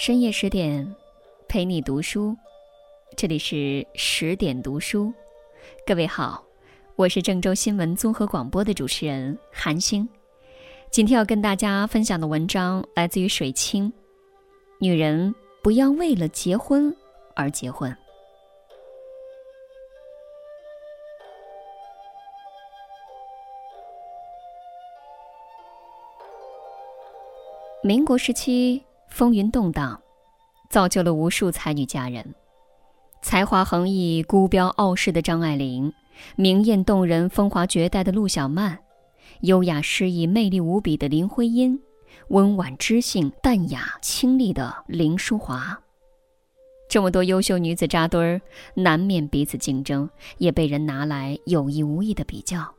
深夜十点，陪你读书。这里是十点读书，各位好，我是郑州新闻综合广播的主持人韩星。今天要跟大家分享的文章来自于水清。女人不要为了结婚而结婚。民国时期风云动荡，造就了无数才女佳人。才华横溢、孤标傲世的张爱玲，明艳动人、风华绝代的陆小曼，优雅诗意、魅力无比的林徽因，温婉知性、淡雅清丽的林淑华。这么多优秀女子扎堆儿，难免彼此竞争，也被人拿来有意无意的比较。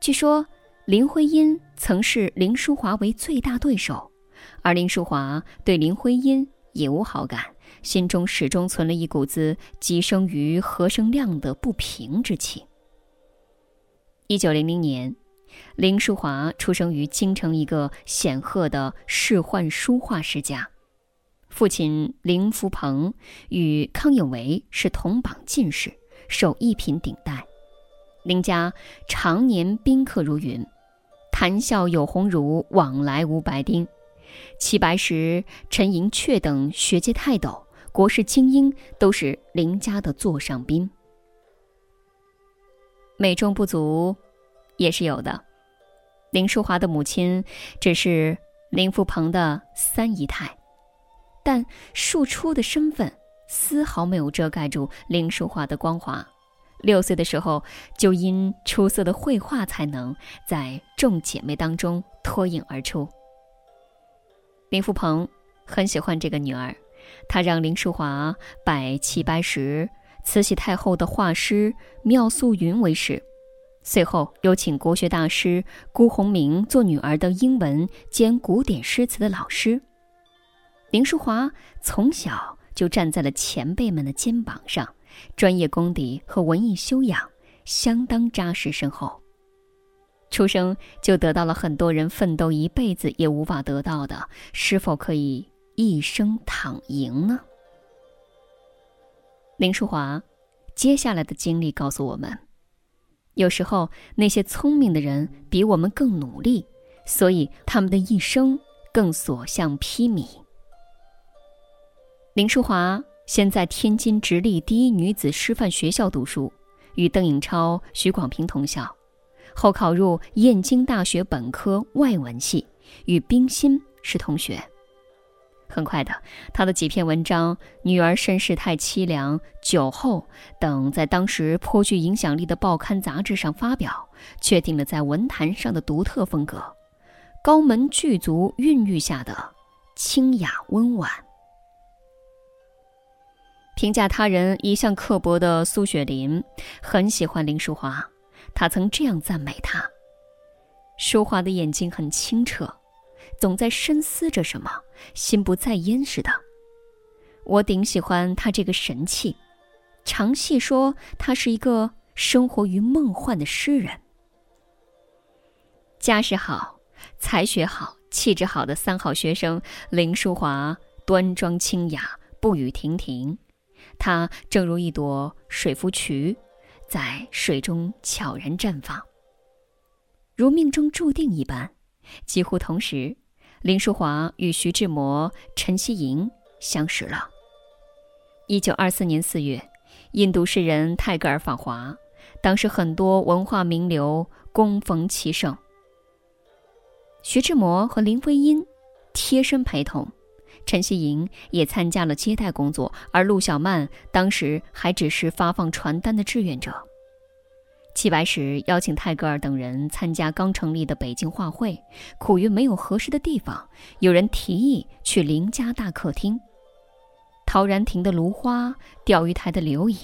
据说。林徽因曾视林淑华为最大对手，而林淑华对林徽因也无好感，心中始终存了一股子寄生于何生亮的不平之气。一九零零年，林淑华出生于京城一个显赫的仕宦书画世家，父亲林福鹏与康有为是同榜进士，受一品顶戴，林家常年宾客如云。谈笑有鸿儒，往来无白丁。齐白石、陈寅恪等学界泰斗、国士精英，都是林家的座上宾。美中不足，也是有的。林淑华的母亲只是林福鹏的三姨太，但庶出的身份丝毫没有遮盖住林淑华的光华。六岁的时候，就因出色的绘画才能，在众姐妹当中脱颖而出。林福鹏很喜欢这个女儿，他让林淑华拜齐白石、慈禧太后的画师妙素云为师，随后又请国学大师辜鸿铭做女儿的英文兼古典诗词的老师。林淑华从小就站在了前辈们的肩膀上。专业功底和文艺修养相当扎实深厚，出生就得到了很多人奋斗一辈子也无法得到的，是否可以一生躺赢呢？林淑华接下来的经历告诉我们，有时候那些聪明的人比我们更努力，所以他们的一生更所向披靡。林淑华。先在天津直隶第一女子师范学校读书，与邓颖超、许广平同校，后考入燕京大学本科外文系，与冰心是同学。很快的，他的几篇文章《女儿身世太凄凉》《酒后》等，在当时颇具影响力的报刊杂志上发表，确定了在文坛上的独特风格，高门巨族孕育下的清雅温婉。评价他人一向刻薄的苏雪林，很喜欢林淑华。他曾这样赞美她：“淑华的眼睛很清澈，总在深思着什么，心不在焉似的。我顶喜欢他这个神气，常细说他是一个生活于梦幻的诗人。家世好，才学好，气质好的三好学生林淑华，端庄清雅，不语亭亭。”她正如一朵水芙蕖，在水中悄然绽放，如命中注定一般。几乎同时，林淑华与徐志摩、陈希莹相识了。一九二四年四月，印度诗人泰戈尔访华，当时很多文化名流恭逢其盛。徐志摩和林徽因贴身陪同。陈希莹也参加了接待工作，而陆小曼当时还只是发放传单的志愿者。齐白石邀请泰戈尔等人参加刚成立的北京画会，苦于没有合适的地方，有人提议去林家大客厅。陶然亭的芦花，钓鱼台的柳影，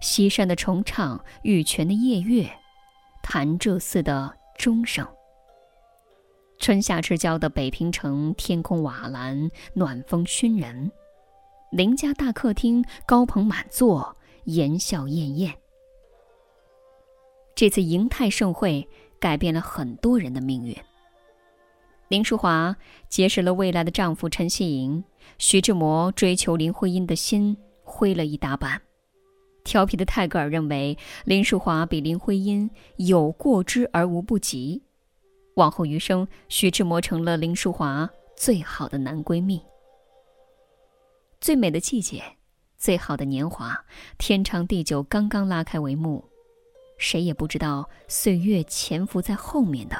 西山的重唱，玉泉的夜月，潭柘寺的钟声。春夏之交的北平城，天空瓦蓝，暖风熏人。林家大客厅高朋满座，言笑晏晏。这次迎泰盛会改变了很多人的命运。林淑华结识了未来的丈夫陈希莹，徐志摩追求林徽因的心灰了一大半。调皮的泰戈尔认为林淑华比林徽因有过之而无不及。往后余生，徐志摩成了林淑华最好的男闺蜜。最美的季节，最好的年华，天长地久刚刚拉开帷幕，谁也不知道岁月潜伏在后面的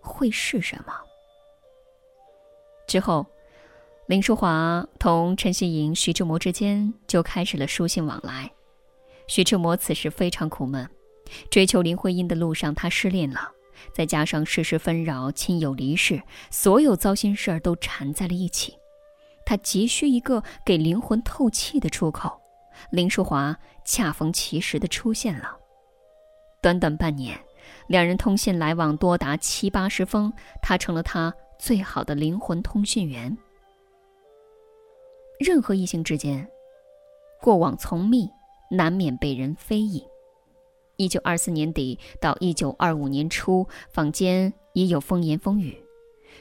会是什么。之后，林淑华同陈希莹、徐志摩之间就开始了书信往来。徐志摩此时非常苦闷，追求林徽因的路上，他失恋了，再加上世事纷扰、亲友离世，所有糟心事儿都缠在了一起，他急需一个给灵魂透气的出口。林淑华恰逢其时的出现了，短短半年，两人通信来往多达七八十封，他成了他最好的灵魂通讯员。任何异性之间，过往从密。难免被人非议。一九二四年底到一九二五年初，坊间也有风言风语。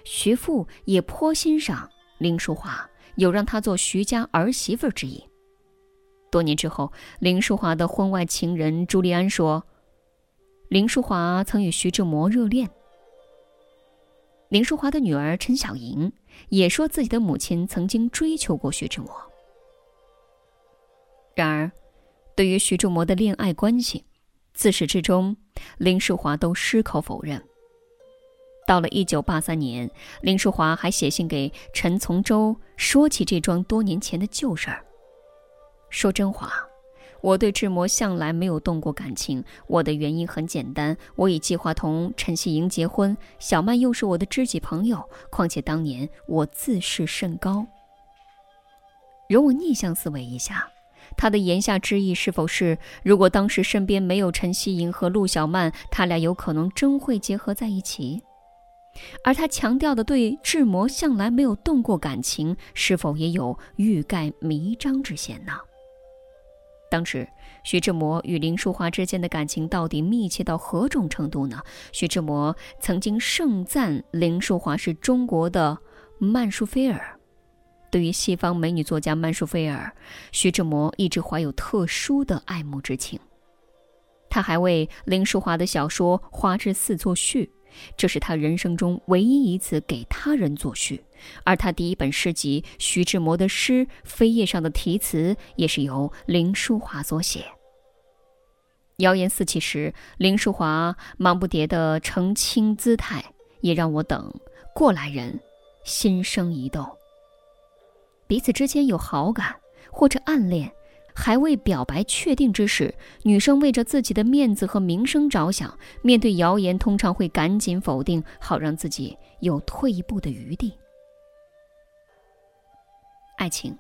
徐父也颇欣赏林淑华，有让她做徐家儿媳妇之意。多年之后，林淑华的婚外情人朱利安说，林淑华曾与徐志摩热恋。林淑华的女儿陈小莹也说自己的母亲曾经追求过徐志摩。然而。对于徐志摩的恋爱关系，自始至终，林淑华都矢口否认。到了一九八三年，林淑华还写信给陈从周，说起这桩多年前的旧事儿。说真话，我对志摩向来没有动过感情。我的原因很简单，我已计划同陈希莹结婚，小曼又是我的知己朋友。况且当年我自视甚高。容我逆向思维一下。他的言下之意是否是，如果当时身边没有陈希莹和陆小曼，他俩有可能真会结合在一起？而他强调的对志摩向来没有动过感情，是否也有欲盖弥彰之嫌呢？当时徐志摩与林淑华之间的感情到底密切到何种程度呢？徐志摩曾经盛赞林淑华是中国的曼殊菲尔。对于西方美女作家曼殊菲尔，徐志摩一直怀有特殊的爱慕之情。他还为林淑华的小说《花之四》作序，这是他人生中唯一一次给他人作序。而他第一本诗集《徐志摩的诗》扉页上的题词也是由林淑华所写。谣言四起时，林淑华忙不迭的澄清姿态，也让我等过来人心生一动。彼此之间有好感或者暗恋，还未表白确定之时，女生为着自己的面子和名声着想，面对谣言通常会赶紧否定，好让自己有退一步的余地。爱情，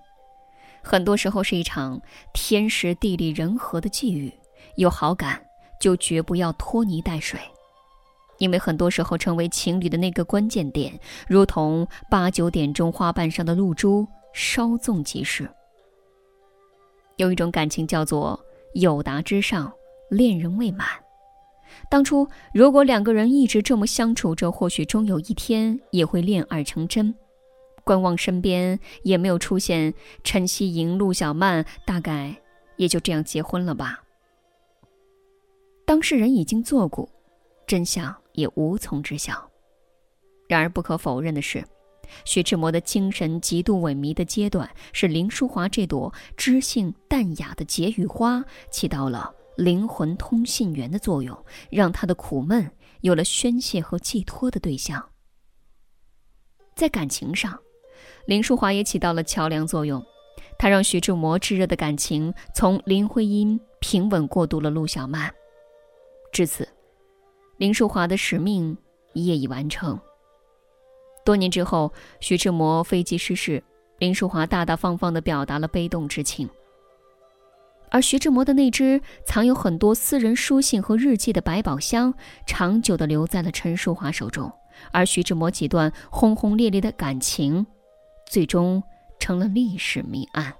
很多时候是一场天时地利人和的际遇，有好感就绝不要拖泥带水，因为很多时候成为情侣的那个关键点，如同八九点钟花瓣上的露珠。稍纵即逝。有一种感情叫做友达之上，恋人未满。当初如果两个人一直这么相处着，或许终有一天也会恋爱成真。观望身边也没有出现陈希莹、陆小曼，大概也就这样结婚了吧。当事人已经作古，真相也无从知晓。然而不可否认的是。徐志摩的精神极度萎靡的阶段，是林淑华这朵知性淡雅的解语花起到了灵魂通信员的作用，让他的苦闷有了宣泄和寄托的对象。在感情上，林淑华也起到了桥梁作用，她让徐志摩炙热的感情从林徽因平稳过渡了陆小曼。至此，林淑华的使命业已完成。多年之后，徐志摩飞机失事，林淑华大大方方地表达了悲痛之情。而徐志摩的那只藏有很多私人书信和日记的百宝箱，长久地留在了陈淑华手中。而徐志摩几段轰轰烈烈的感情，最终成了历史谜案。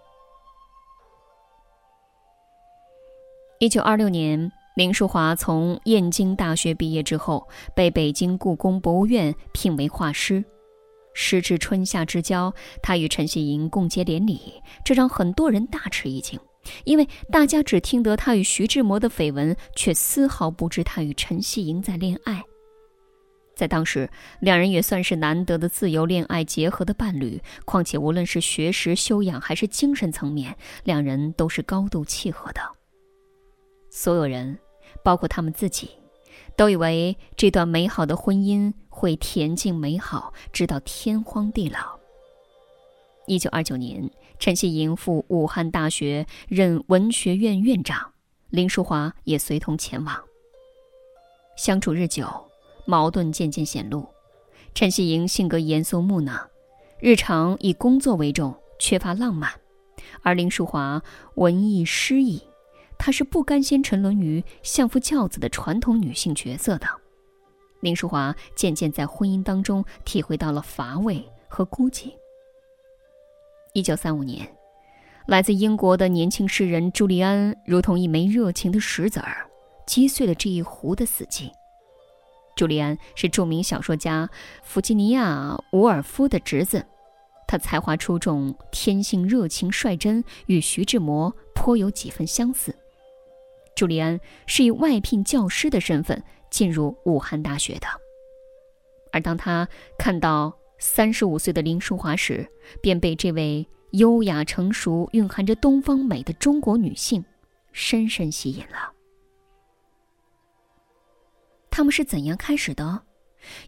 一九二六年。林淑华从燕京大学毕业之后，被北京故宫博物院聘为画师。时至春夏之交，他与陈希莹共结连理，这让很多人大吃一惊。因为大家只听得他与徐志摩的绯闻，却丝毫不知他与陈希莹在恋爱。在当时，两人也算是难得的自由恋爱结合的伴侣。况且，无论是学识修养还是精神层面，两人都是高度契合的。所有人，包括他们自己，都以为这段美好的婚姻会恬静美好，直到天荒地老。一九二九年。陈希莹赴武汉大学任文学院院长，林淑华也随同前往。相处日久，矛盾渐渐显露。陈希莹性格严肃木讷，日常以工作为重，缺乏浪漫；而林淑华文艺诗意，她是不甘心沉沦于相夫教子的传统女性角色的。林淑华渐渐在婚姻当中体会到了乏味和孤寂。一九三五年，来自英国的年轻诗人朱利安如同一枚热情的石子儿，击碎了这一湖的死寂。朱利安是著名小说家弗吉尼亚·伍尔夫的侄子，他才华出众，天性热情率真，与徐志摩颇有几分相似。朱利安是以外聘教师的身份进入武汉大学的，而当他看到。三十五岁的林淑华时，便被这位优雅成熟、蕴含着东方美的中国女性深深吸引了。他们是怎样开始的，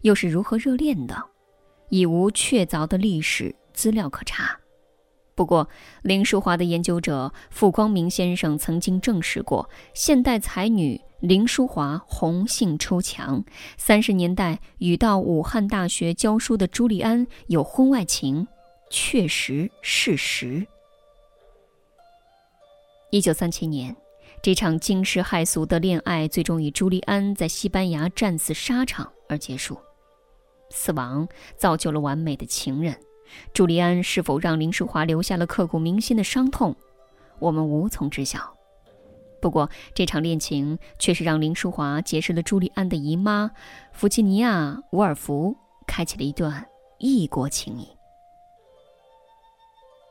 又是如何热恋的，已无确凿的历史资料可查。不过，林淑华的研究者傅光明先生曾经证实过，现代才女。林淑华红杏出墙，三十年代与到武汉大学教书的朱利安有婚外情，确实事实。一九三七年，这场惊世骇俗的恋爱最终以朱利安在西班牙战死沙场而结束。死亡造就了完美的情人，朱利安是否让林淑华留下了刻骨铭心的伤痛，我们无从知晓。不过，这场恋情却是让林淑华结识了朱利安的姨妈弗吉尼亚·伍尔夫，开启了一段异国情谊。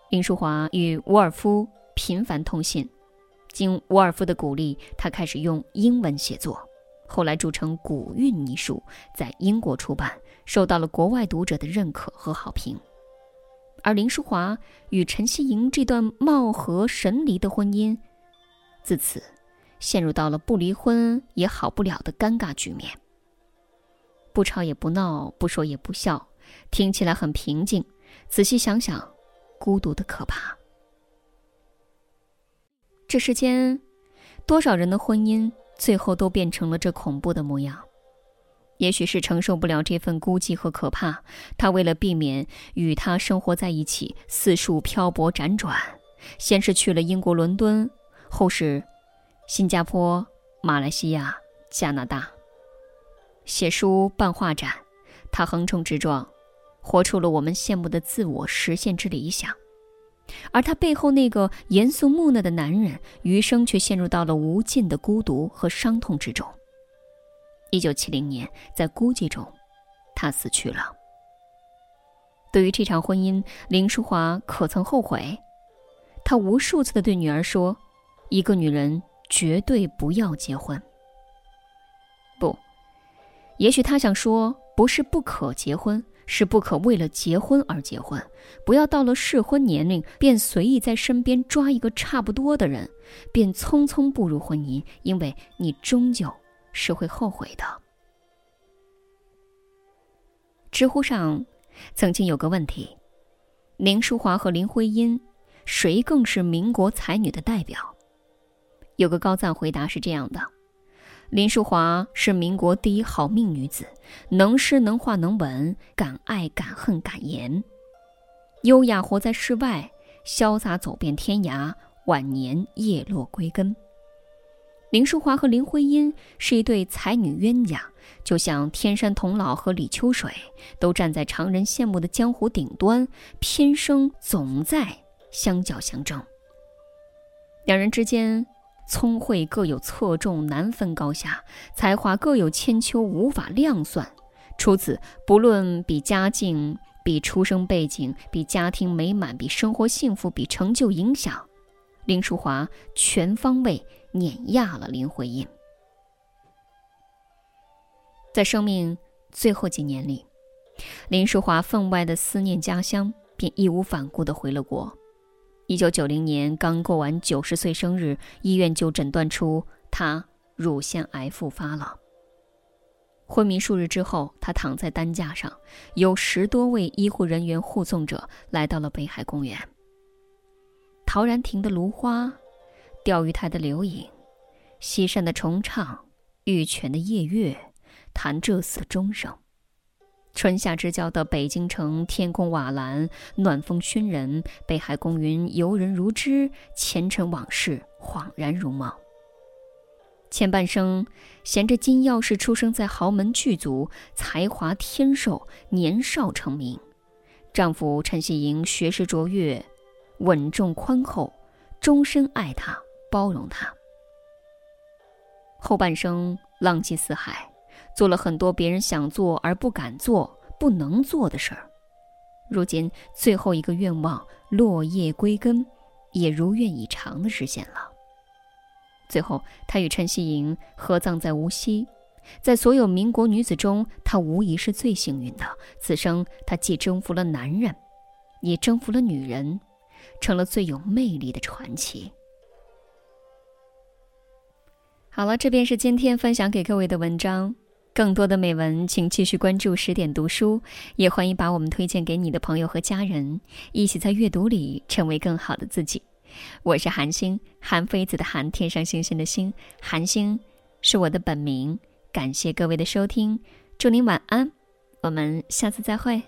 林淑华与伍尔夫频繁通信，经伍尔夫的鼓励，他开始用英文写作，后来著成《古韵》一书，在英国出版，受到了国外读者的认可和好评。而林淑华与陈希莹这段貌合神离的婚姻。自此，陷入到了不离婚也好不了的尴尬局面。不吵也不闹，不说也不笑，听起来很平静。仔细想想，孤独的可怕。这世间，多少人的婚姻最后都变成了这恐怖的模样？也许是承受不了这份孤寂和可怕，他为了避免与他生活在一起，四处漂泊辗转，先是去了英国伦敦。后是新加坡、马来西亚、加拿大，写书、办画展，他横冲直撞，活出了我们羡慕的自我实现之理想。而他背后那个严肃木讷的男人，余生却陷入到了无尽的孤独和伤痛之中。一九七零年，在孤寂中，他死去了。对于这场婚姻，林淑华可曾后悔？他无数次的对女儿说。一个女人绝对不要结婚。不，也许她想说，不是不可结婚，是不可为了结婚而结婚。不要到了适婚年龄，便随意在身边抓一个差不多的人，便匆匆步入婚姻，因为你终究是会后悔的。知乎上曾经有个问题：林淑华和林徽因，谁更是民国才女的代表？有个高赞回答是这样的：林淑华是民国第一好命女子，能诗能画能文，敢爱敢恨敢言，优雅活在世外，潇洒走遍天涯，晚年叶落归根。林淑华和林徽因是一对才女冤家，就像天山童姥和李秋水，都站在常人羡慕的江湖顶端，偏生总在相较相争。两人之间。聪慧各有侧重，难分高下；才华各有千秋，无法量算。除此，不论比家境、比出生背景、比家庭美满、比生活幸福、比成就影响，林淑华全方位碾压了林徽因。在生命最后几年里，林淑华分外的思念家乡，便义无反顾地回了国。一九九零年刚过完九十岁生日，医院就诊断出她乳腺癌复发了。昏迷数日之后，他躺在担架上，有十多位医护人员护送着来到了北海公园。陶然亭的芦花，钓鱼台的柳影，西山的重唱，玉泉的夜月，弹这死钟声。春夏之交的北京城，天空瓦蓝，暖风熏人，北海公园游人如织，前尘往事恍然如梦。前半生，衔着金钥匙出生在豪门巨族，才华天授，年少成名。丈夫陈希莹学识卓越，稳重宽厚，终身爱她，包容他。后半生浪迹四海，做了很多别人想做而不敢做、不能做的事儿。如今最后一个愿望落叶归根，也如愿以偿的实现了。最后，他与陈希莹合葬在无锡。在所有民国女子中，她无疑是最幸运的。此生，她既征服了男人，也征服了女人，成了最有魅力的传奇。好了，这便是今天分享给各位的文章。更多的美文，请继续关注十点读书，也欢迎把我们推荐给你的朋友和家人，一起在阅读里成为更好的自己。我是韩星，韩非子的韩，天上星星的星，韩星是我的本名。感谢各位的收听，祝您晚安，我们下次再会。